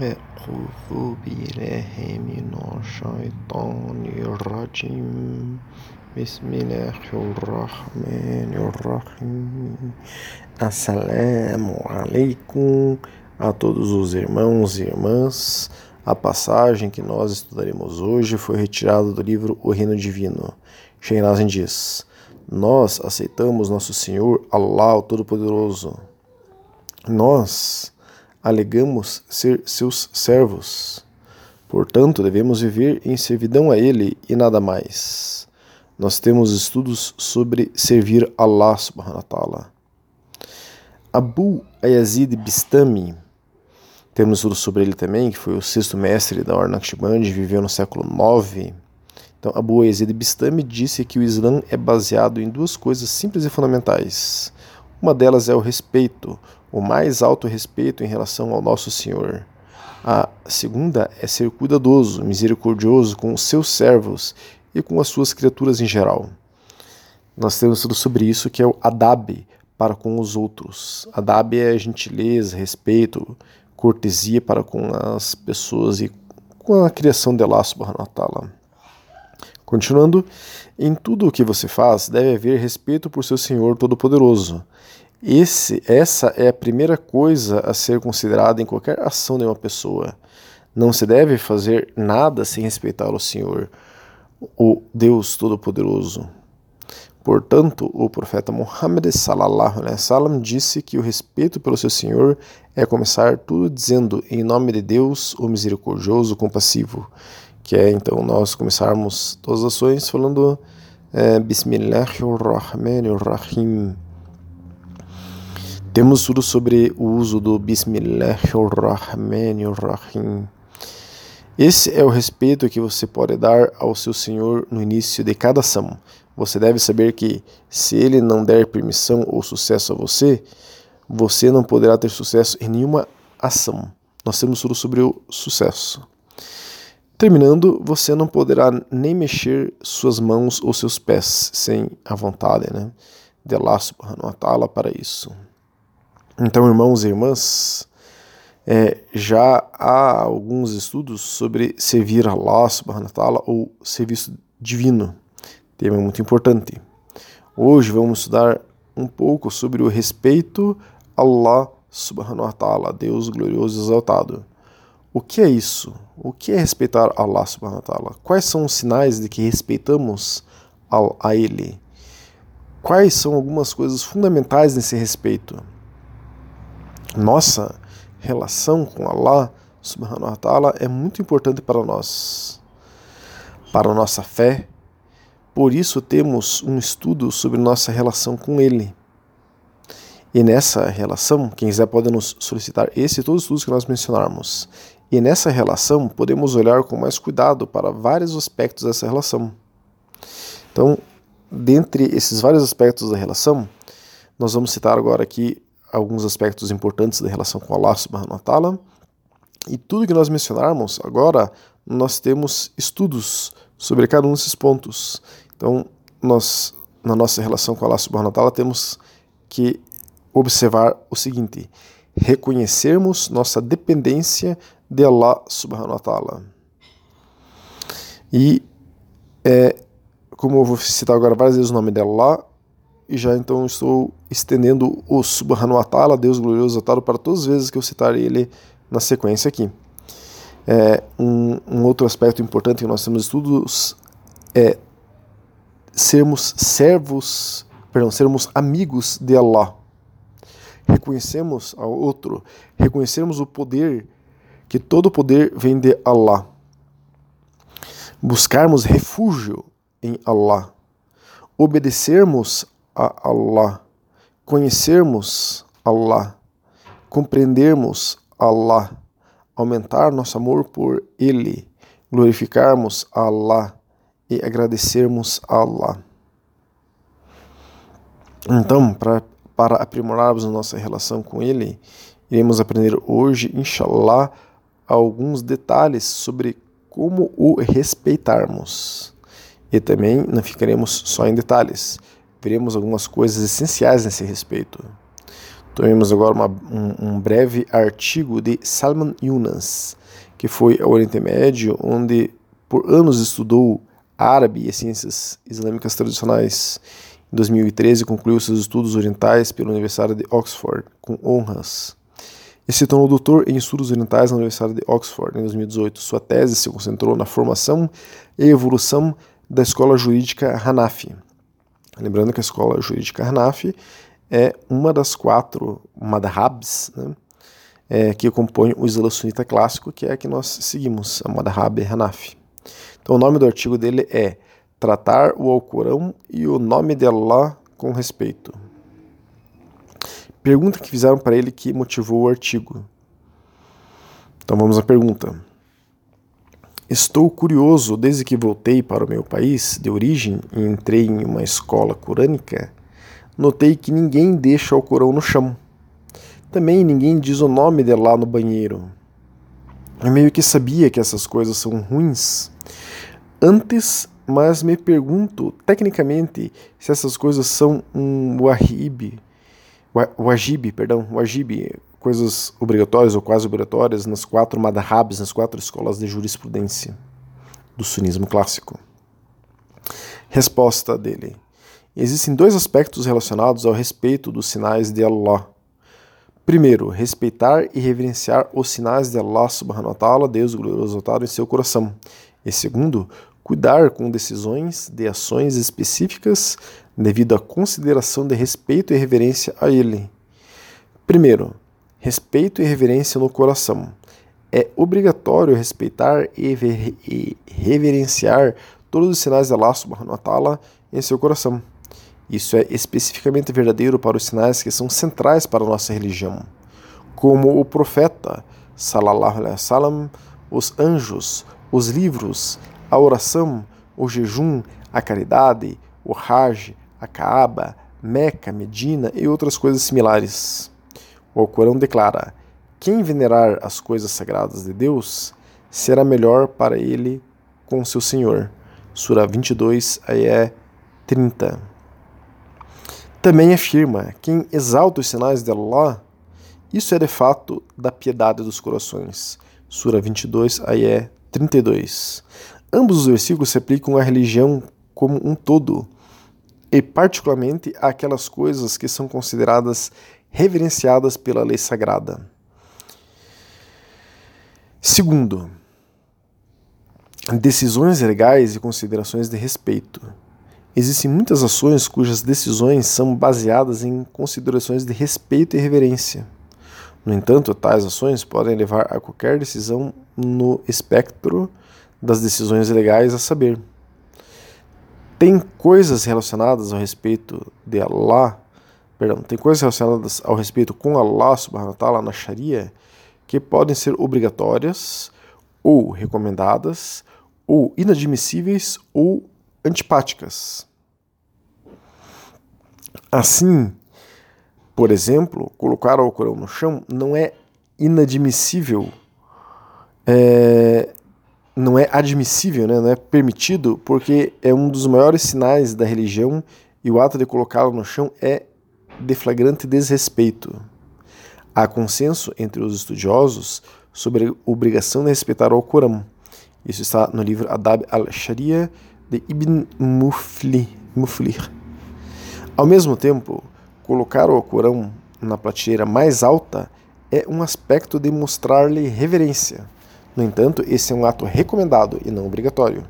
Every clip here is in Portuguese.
أعوذ بالله من الشيطان الرجيم بسم الله الرحمن الرحيم Assalamu alaikum a todos os irmãos e irmãs. A passagem que nós estudaremos hoje foi retirada do livro O Reino Divino. Sheinazen diz: Nós aceitamos nosso Senhor Allah, o Todo-Poderoso. Nós alegamos ser seus servos. Portanto, devemos viver em servidão a Ele e nada mais. Nós temos estudos sobre servir Allah subhanahu wa ta'ala. Abu Ayazid Bistami, temos estudo sobre ele também, que foi o sexto mestre da Ordem Naqshband, viveu no século IX. Então, Abu Yazid Bistami disse que o Islã é baseado em duas coisas simples e fundamentais. Uma delas é o respeito, o mais alto respeito em relação ao nosso Senhor. A segunda é ser cuidadoso, misericordioso com os seus servos e com as suas criaturas em geral. Nós temos tudo sobre isso que é o adab para com os outros. Adab é gentileza, respeito, cortesia para com as pessoas e com a criação de Allah. Continuando, em tudo o que você faz deve haver respeito por seu Senhor Todo-Poderoso esse, essa é a primeira coisa a ser considerada em qualquer ação de uma pessoa. Não se deve fazer nada sem respeitar o Senhor, o Deus Todo-Poderoso. Portanto, o profeta Muhammad sallallahu alaihi wasallam disse que o respeito pelo seu Senhor é começar tudo dizendo em nome de Deus, o misericordioso, compassivo, que é então nós começarmos todas as ações falando é, Bismillahirrahmanirrahim temos tudo sobre o uso do Bismillahirrahmanirrahim. Esse é o respeito que você pode dar ao seu Senhor no início de cada ação. Você deve saber que, se ele não der permissão ou sucesso a você, você não poderá ter sucesso em nenhuma ação. Nós temos tudo sobre o sucesso. Terminando, você não poderá nem mexer suas mãos ou seus pés sem a vontade né, de Allah subhanahu wa ta'ala para isso. Então, irmãos e irmãs, é, já há alguns estudos sobre servir Allah subhanahu wa ou serviço divino, tema muito importante. Hoje vamos estudar um pouco sobre o respeito a Allah subhanahu wa ta'ala, Deus glorioso e exaltado. O que é isso? O que é respeitar Allah subhanahu wa ta'ala? Quais são os sinais de que respeitamos a Ele? Quais são algumas coisas fundamentais nesse respeito? Nossa relação com Allah subhanahu wa ta'ala é muito importante para nós, para a nossa fé. Por isso temos um estudo sobre nossa relação com Ele. E nessa relação, quem quiser pode nos solicitar esse e todos os estudos que nós mencionarmos. E nessa relação podemos olhar com mais cuidado para vários aspectos dessa relação. Então, dentre esses vários aspectos da relação, nós vamos citar agora aqui alguns aspectos importantes da relação com Allah subhanahu wa ta'ala. E tudo que nós mencionarmos agora, nós temos estudos sobre cada um desses pontos. Então, nós, na nossa relação com Allah subhanahu wa ta'ala, temos que observar o seguinte: reconhecermos nossa dependência de Allah subhanahu wa ta'ala. E, é, como eu vou citar agora várias vezes o nome de Allah, e já então estou estendendo o Subhanahu wa ta'ala, Deus glorioso atado, para todas as vezes que eu citar ele na sequência aqui. É, um, um, outro aspecto importante que nós temos estudos é sermos servos, perdão, sermos amigos de Allah. Reconhecemos ao outro, reconhecemos o poder, que todo poder vem de Allah. Buscarmos refúgio em Allah. Obedecermos a Allah, conhecermos Allah, compreendermos Allah, aumentar nosso amor por Ele, glorificarmos Allah e agradecermos Allah. Então, pra, para aprimorarmos nossa relação com Ele, iremos aprender hoje, inshallah, alguns detalhes sobre como o respeitarmos. E também não ficaremos só em detalhes veremos algumas coisas essenciais nesse respeito. Tomemos agora uma, um, um, breve artigo de Salman Yunus, que foi ao Oriente Médio, onde por anos estudou árabe e ciências islâmicas tradicionais. Em 2013, concluiu seus estudos orientais pela Universidade de Oxford, com honras. E se tornou doutor em estudos orientais na Universidade de Oxford em 2018. Sua tese se concentrou na formação e evolução da escola jurídica Hanafi. Lembrando que a escola jurídica Hanafi é uma das quatro madhabs né, é, que compõem o Islã Sunita clássico, que é a que nós seguimos, a madhab Hanafi. Então o nome do artigo dele é Tratar o Alcorão e o nome de Allah com respeito. Pergunta que fizeram para ele que motivou o artigo. Então vamos à pergunta. Estou curioso desde que voltei para o meu país de origem e entrei em uma escola corânica notei que ninguém deixa o Corão no chão. Também ninguém diz o nome de lá no banheiro. Eu meio que sabia que essas coisas são ruins antes, mas me pergunto, tecnicamente, se essas coisas são um wahib, wajib, perdão, wajib, coisas obrigatórias ou quase obrigatórias nas quatro madhabs, nas quatro escolas de jurisprudência do sunismo clássico. Resposta dele. Existem dois aspectos relacionados ao respeito dos sinais de Allah. Primeiro, respeitar e reverenciar os sinais de Allah subhanahu wa ta'ala, Deus glorioso em seu coração. E segundo, cuidar com decisões de ações específicas devido à consideração de respeito e reverência a Ele. Primeiro, respeito e reverência no coração. É obrigatório respeitar e reverenciar todos os sinais de Allah subhanahu wa ta'ala em seu coração. Isso é especificamente verdadeiro para os sinais que são centrais para a nossa religião, como o profeta, salallahu alaihi wasallam, os anjos, os livros, a oração, o jejum, a caridade, o Hajj, a Kaaba, Meca, Medina e outras coisas similares. O Alcorão declara: quem venerar as coisas sagradas de Deus será melhor para ele com seu Senhor. Sura 22, ayé 30 também afirma: quem exalta os sinais de Allah, isso é de fato da piedade dos corações. Sura 22, ayé 32. Ambos os versículos se aplicam à religião como um todo, e particularmente àquelas coisas que são consideradas reverenciadas pela lei sagrada. Segundo, decisões legais e considerações de respeito. Existem muitas ações cujas decisões são baseadas em considerações de respeito e reverência. No entanto, tais ações podem levar a qualquer decisão no espectro das decisões legais a saber. Tem coisas relacionadas ao respeito de Allah, perdão, tem coisas relacionadas ao respeito com Allah subhanahu wa ta'ala na Sharia que podem ser obrigatórias ou recomendadas ou inadmissíveis ou antipáticas. Assim, por exemplo, colocar o Alcorão no chão não é inadmissível, é, não é admissível, né? não é permitido, porque é um dos maiores sinais da religião e o ato de colocá-lo no chão é de flagrante desrespeito. Há consenso entre os estudiosos sobre a obrigação de respeitar o Alcorão. Isso está no livro Adab al-Sharia de Ibn Mufli. Ao mesmo tempo, colocar o Alcorão na prateleira mais alta é um aspecto de mostrar-lhe reverência. No entanto, esse é um ato recomendado e não obrigatório,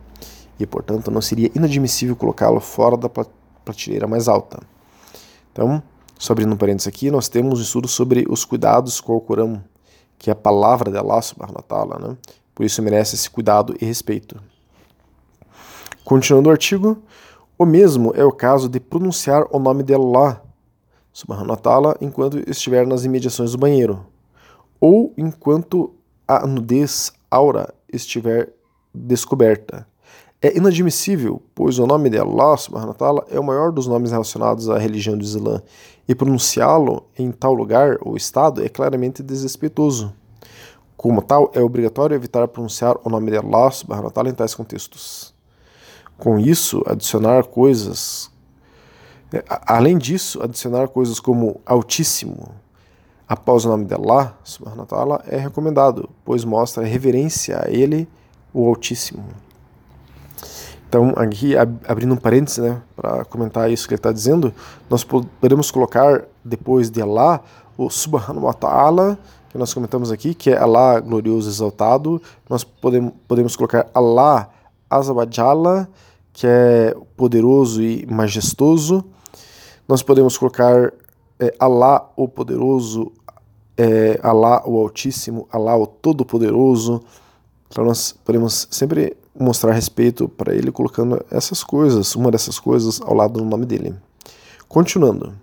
e portanto não seria inadmissível colocá-lo fora da prateleira mais alta. Então, só abrindo um parênteses aqui, nós temos um estudo sobre os cuidados com o Alcorão, que é a palavra de Allah subhanahu wa ta'ala, né? por isso merece esse cuidado e respeito. Continuando o artigo, o mesmo é o caso de pronunciar o nome de Allah, subhanahu wa ta'ala, enquanto estiver nas imediações do banheiro, ou enquanto a nudez aura estiver descoberta. É inadmissível, pois o nome de Allah subhanahu wa ta'ala é o maior dos nomes relacionados à religião do Islã, e pronunciá-lo em tal lugar ou estado é claramente desrespeitoso. Como tal, é obrigatório evitar pronunciar o nome de Allah subhanahu wa em tais contextos com isso, adicionar coisas. É, além disso, adicionar coisas como Altíssimo, após o nome de Allah, subhanahu wa é recomendado, pois mostra reverência a Ele, o Altíssimo. Então, aqui, abrindo um parênteses, né, para comentar isso que ele está dizendo, nós podemos colocar depois de Allah o Subhanahu wa Ta'ala, que nós comentamos aqui, que é Allah glorioso exaltado. Nós podemos, podemos colocar Allah Azawajala, que é poderoso e majestoso. Nós podemos colocar é, Allah o poderoso, é, Allah o altíssimo, Allah o todo-poderoso. Então nós podemos sempre mostrar respeito para ele colocando essas coisas, uma dessas coisas ao lado do nome dele. Continuando.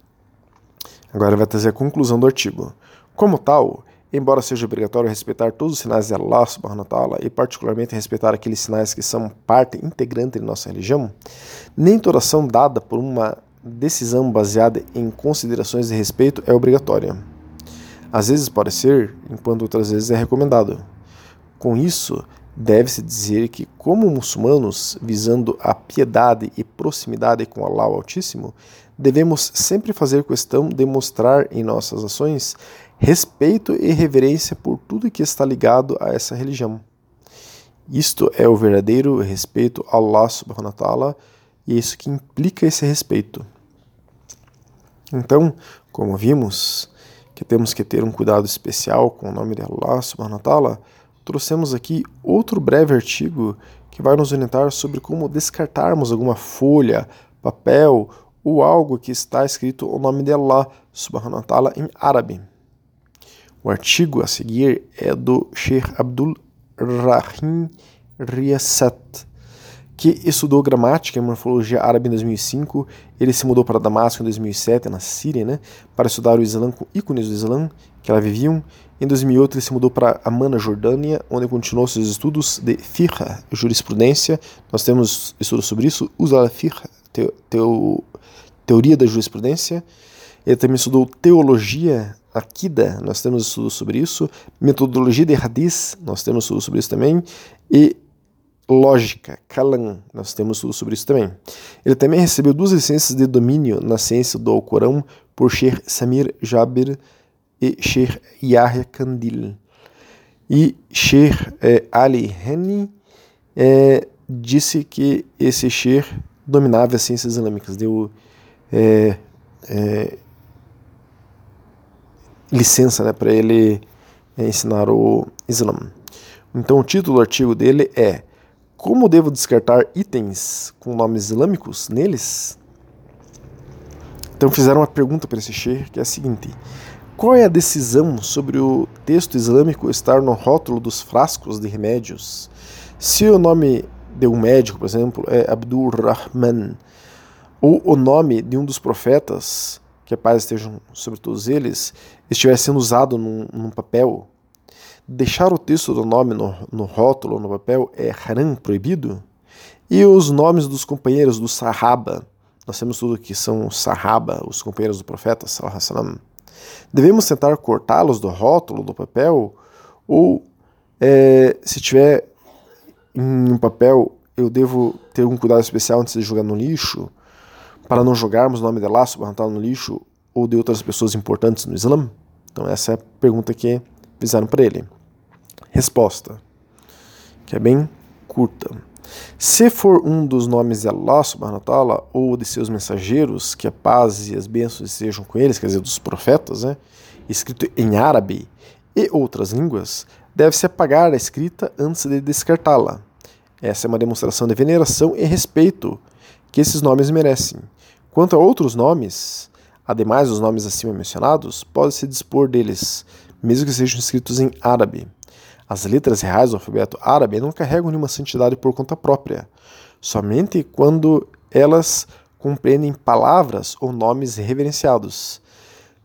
Agora vai trazer a conclusão do artigo. Como tal, embora seja obrigatório respeitar todos os sinais de Allah subhanahu wa e particularmente respeitar aqueles sinais que são parte integrante de nossa religião, nem toda ação dada por uma decisão baseada em considerações de respeito é obrigatória. Às vezes pode ser, enquanto outras vezes é recomendado. Com isso, Deve-se dizer que, como muçulmanos, visando a piedade e proximidade com Allah Altíssimo, devemos sempre fazer questão de mostrar em nossas ações respeito e reverência por tudo que está ligado a essa religião. Isto é o verdadeiro respeito a Allah subhanahu wa ta'ala e é isso que implica esse respeito. Então, como vimos, que temos que ter um cuidado especial com o nome de Allah subhanahu wa ta'ala, trouxemos aqui outro breve artigo que vai nos orientar sobre como descartarmos alguma folha, papel ou algo que está escrito o nome de Allah subhanahu wa em árabe. O artigo a seguir é do Sheikh Abdul Rahim Riyasat, que estudou gramática e morfologia árabe em 2005. Ele se mudou para Damasco em 2007, na Síria, né, para estudar o Islã com ícones do Islã que lá viviam. Em 2008 ele se mudou para Amman, Jordânia, onde continuou seus estudos de fiqh, jurisprudência. Nós temos estudos sobre isso, usa fiqh, teo, teo, teoria da jurisprudência. Ele também estudou teologia, akida, nós temos estudos sobre isso. Metodologia de hadith, nós temos estudos sobre isso também. E lógica, Kalam, nós temos estudos sobre isso também. Ele também recebeu duas licenças de domínio na ciência do Alcorão por Sheikh Samir Jabir e Sheikh Yahya Kandil. E Sheikh é, Ali Hani é, disse que esse Sheikh dominava as ciências islâmicas, deu é, é licença né, para ele é, ensinar o Islã. Então o título do artigo dele é Como devo descartar itens com nomes islâmicos neles? Então fizeram uma pergunta para esse Sheikh que é a seguinte: qual é a decisão sobre o texto islâmico estar no rótulo dos frascos de remédios? Se o nome de um médico, por exemplo, é Abdul Rahman, ou o nome de um dos profetas, que a paz estejam sobre todos eles, estiver sendo usado num, num papel, deixar o texto do nome no, no rótulo, no papel, é haram, proibido? E os nomes dos companheiros do Sahaba, nós temos tudo que são Sahaba, os companheiros do profeta, wasallam, Devemos tentar cortá-los do rótulo, do papel, ou é, se tiver em um papel, eu devo ter um cuidado especial antes de jogar no lixo, para não jogarmos o nome de Allah subhanahu no lixo ou de outras pessoas importantes no Islã? Então essa é a pergunta que fizeram para ele. Resposta, que é bem curta. Se for um dos nomes de Allah subhanahu wa ta'ala, ou de seus mensageiros, que a paz e as bênçãos sejam com eles, quer dizer, dos profetas, né, escrito em árabe e outras línguas, deve-se apagar a escrita antes de descartá-la. Essa é uma demonstração de veneração e respeito que esses nomes merecem. Quanto a outros nomes, ademais dos nomes acima mencionados, pode-se dispor deles, mesmo que sejam escritos em árabe. As letras reais do alfabeto árabe não carregam nenhuma santidade por conta própria, somente quando elas compreendem palavras ou nomes reverenciados.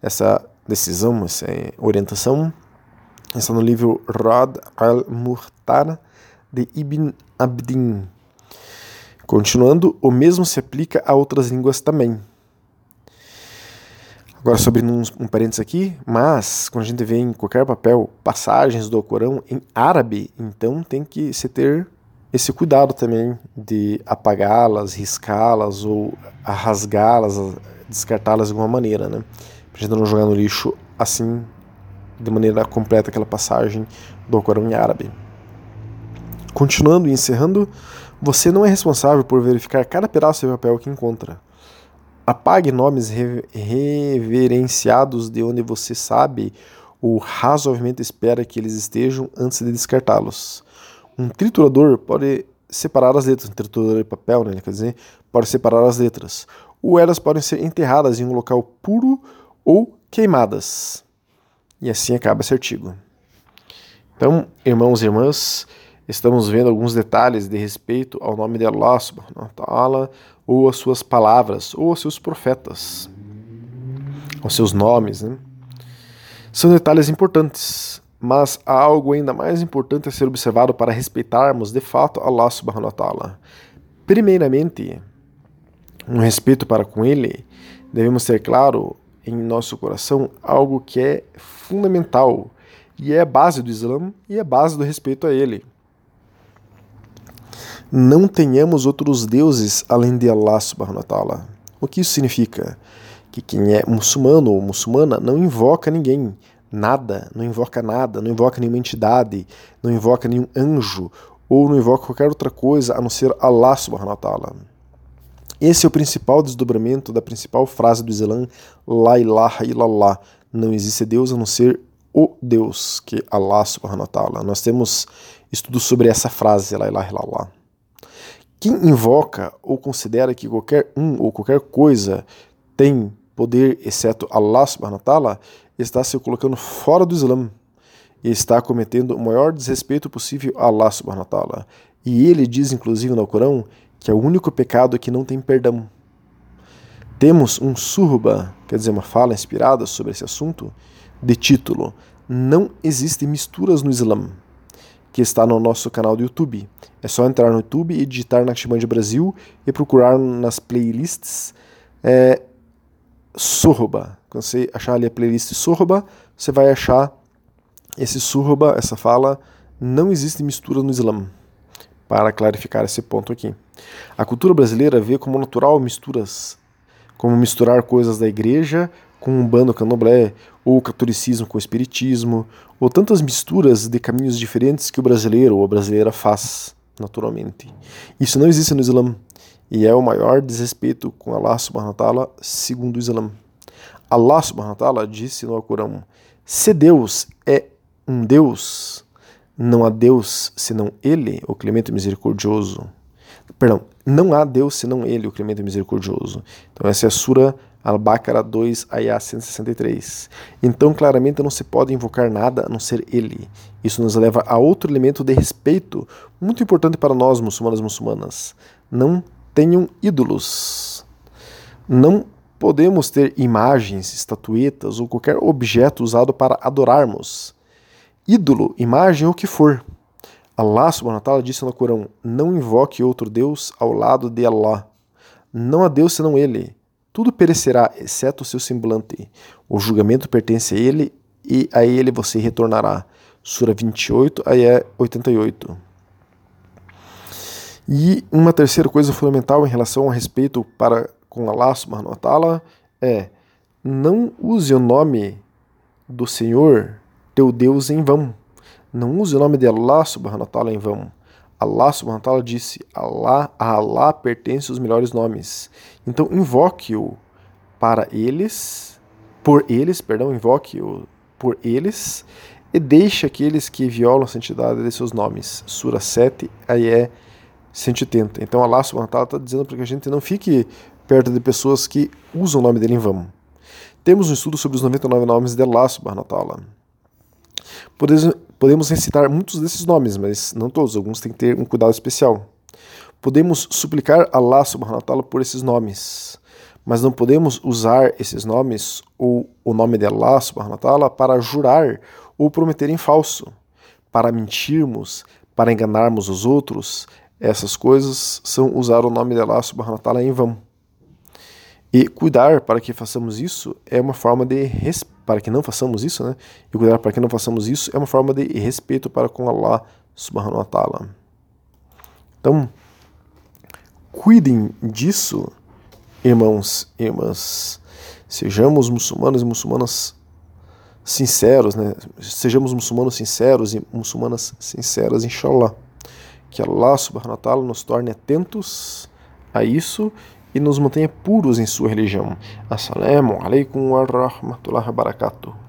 Essa decisão, essa orientação está no livro Rad al-Muhtar de Ibn Abdin. Continuando, o mesmo se aplica a outras línguas também. Agora, sobre um, um parênteses aqui, mas quando a gente vê em qualquer papel passagens do Corão em árabe, então tem que se ter esse cuidado também de apagá-las, riscá-las ou rasgá-las, descartá-las de alguma maneira, né? Pra gente não jogar no lixo assim de maneira completa aquela passagem do Corão em árabe. Continuando e encerrando, você não é responsável por verificar cada pedaço de papel que encontra. Apague nomes reverenciados de onde você sabe ou razoavelmente espera que eles estejam antes de descartá-los. Um triturador pode separar as letras, um triturador de papel, né, quer dizer, pode separar as letras, ou elas podem ser enterradas em um local puro ou queimadas. E assim acaba esse artigo. Então, irmãos e irmãs, estamos vendo alguns detalhes de respeito ao nome de Allah subhanahu wa ta'ala, ou às suas palavras, ou aos seus profetas, aos seus nomes, né? São detalhes importantes, mas há algo ainda mais importante a ser observado para respeitarmos de fato Allah subhanahu wa ta'ala. Primeiramente, um respeito para com Ele, devemos ter claro em nosso coração algo que é fundamental e é a base do Islã e é a base do respeito a Ele. Não tenhamos outros deuses além de Allah subhanahu wa ta'ala. O que isso significa? Que quem é muçulmano ou muçulmana não invoca ninguém, nada, não invoca nada, não invoca nenhuma entidade, não invoca nenhum anjo ou não invoca qualquer outra coisa a não ser Allah subhanahu wa ta'ala. Esse é o principal desdobramento da principal frase do Islã, La ilaha illallah. Não existe Deus a não ser o Deus, que é Allah subhanahu wa ta'ala. Nós temos estudos sobre essa frase, La ilaha illallah. Quem invoca ou considera que qualquer um ou qualquer coisa tem poder exceto Allah subhanahu wa ta'ala, está se colocando fora do Islã e está cometendo o maior desrespeito possível a Allah subhanahu wa ta'ala. E ele diz, inclusive, no Corão, que é o único pecado que não tem perdão. Temos um surba, quer dizer, uma fala inspirada sobre esse assunto, de título Não existem misturas no Islã, que está no nosso canal do YouTube. É só entrar no YouTube e digitar Naqshband Brasil e procurar nas playlists é. Quando você achar ali a playlist Surba, você vai achar esse Surba, essa fala, não existe mistura no Islã. Para clarificar esse ponto aqui. A cultura brasileira vê como natural misturas, como misturar coisas da igreja com um bando candomblé, ou catolicismo com o espiritismo, ou tantas misturas de caminhos diferentes que o brasileiro ou a brasileira faz naturalmente. Isso não existe no Islã e é o maior desrespeito com Allah subhanahu wa ta'ala segundo o Islã. Allah subhanahu wa ta'ala disse no Alcorão: Se Deus é um Deus, não há Deus senão Ele, o clemente misericordioso. Perdão, não há Deus senão Ele, o clemente misericordioso. Então essa é a Sura Al-Baqarah 2, Ayah 163. Então claramente não se pode invocar nada a não ser Ele. Isso nos leva a outro elemento de respeito muito importante para nós, muçulmanos e muçulmanas. Não tenham ídolos. Não podemos ter imagens, estatuetas ou qualquer objeto usado para adorarmos. Ídolo, imagem ou o que for. Allah subhanahu wa ta'ala disse no Corão: Não invoque outro Deus ao lado de Allah. Não há Deus senão Ele. Tudo perecerá, exceto o seu semblante. O julgamento pertence a Ele e a Ele você retornará. Sura 28, ayah 88. E uma terceira coisa fundamental em relação ao respeito para com Allah subhanahu wa ta'ala é não use o nome do Senhor, teu Deus, em vão. Não use o nome de Allah subhanahu wa ta'ala em vão. Allah subhanahu wa ta'ala disse: Allah, a Allah pertence os melhores nomes. Então invoque-o para eles, por eles, perdão, invoque-o por eles e deixe aqueles que violam a santidade de seus nomes. Sura 7, aí é 180. Então Allah subhanahu wa ta'ala está dizendo para que a gente não fique perto de pessoas que usam o nome dele em vão. Temos um estudo sobre os 99 nomes de Allah subhanahu wa ta'ala. Podemos, recitar muitos desses nomes, mas não todos, alguns têm que ter um cuidado especial. Podemos suplicar a Allah subhanahu wa ta'ala por esses nomes, mas não podemos usar esses nomes ou o nome de Allah subhanahu wa ta'ala para jurar ou prometer em falso, para mentirmos, para enganarmos os outros. Essas coisas são usar o nome de Allah subhanahu wa ta'ala em vão. E cuidar para que façamos isso é uma forma de respeito para que não façamos isso, né? E cuidar para que não façamos isso é uma forma de respeito para com Allah subhanahu wa ta'ala. Então, cuidem disso, irmãos e irmãs. Sejamos muçulmanos e muçulmanas sinceros, né? Sejamos muçulmanos sinceros e muçulmanas sinceras, inshallah. Que Allah subhanahu wa ta'ala nos torne atentos a isso e nos mantenha puros em sua religião. Assalamu alaikum wa rahmatullahi wa barakatuh.